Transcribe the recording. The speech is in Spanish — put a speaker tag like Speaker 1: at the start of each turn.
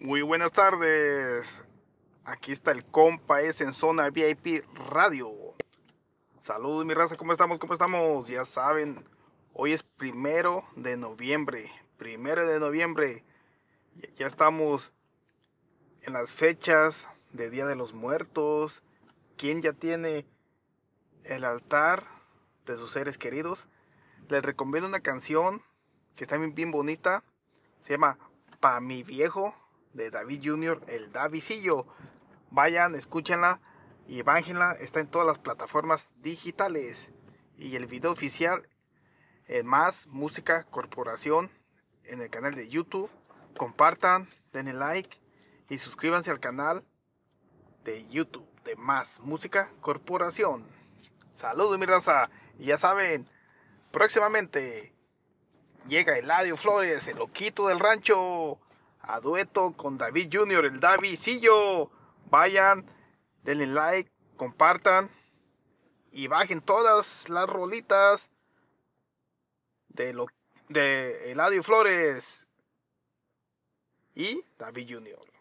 Speaker 1: Muy buenas tardes. Aquí está el compa, es en zona VIP Radio. Saludos mi raza, ¿cómo estamos? ¿Cómo estamos? Ya saben, hoy es primero de noviembre. Primero de noviembre. Ya estamos en las fechas de Día de los Muertos. ¿Quién ya tiene el altar de sus seres queridos? Les recomiendo una canción que está bien, bien bonita. Se llama Pa mi viejo de David Jr., el Davidcillo. Vayan, escúchenla y bájenla. Está en todas las plataformas digitales. Y el video oficial en Más Música Corporación en el canal de YouTube. Compartan, denle like y suscríbanse al canal de YouTube de Más Música Corporación. Saludos mi raza. Y ya saben, próximamente llega Eladio Flores, el loquito del rancho a dueto con David Jr., el Davidcillo. Vayan, denle like, compartan y bajen todas las rolitas de, lo, de Eladio Flores y David Jr.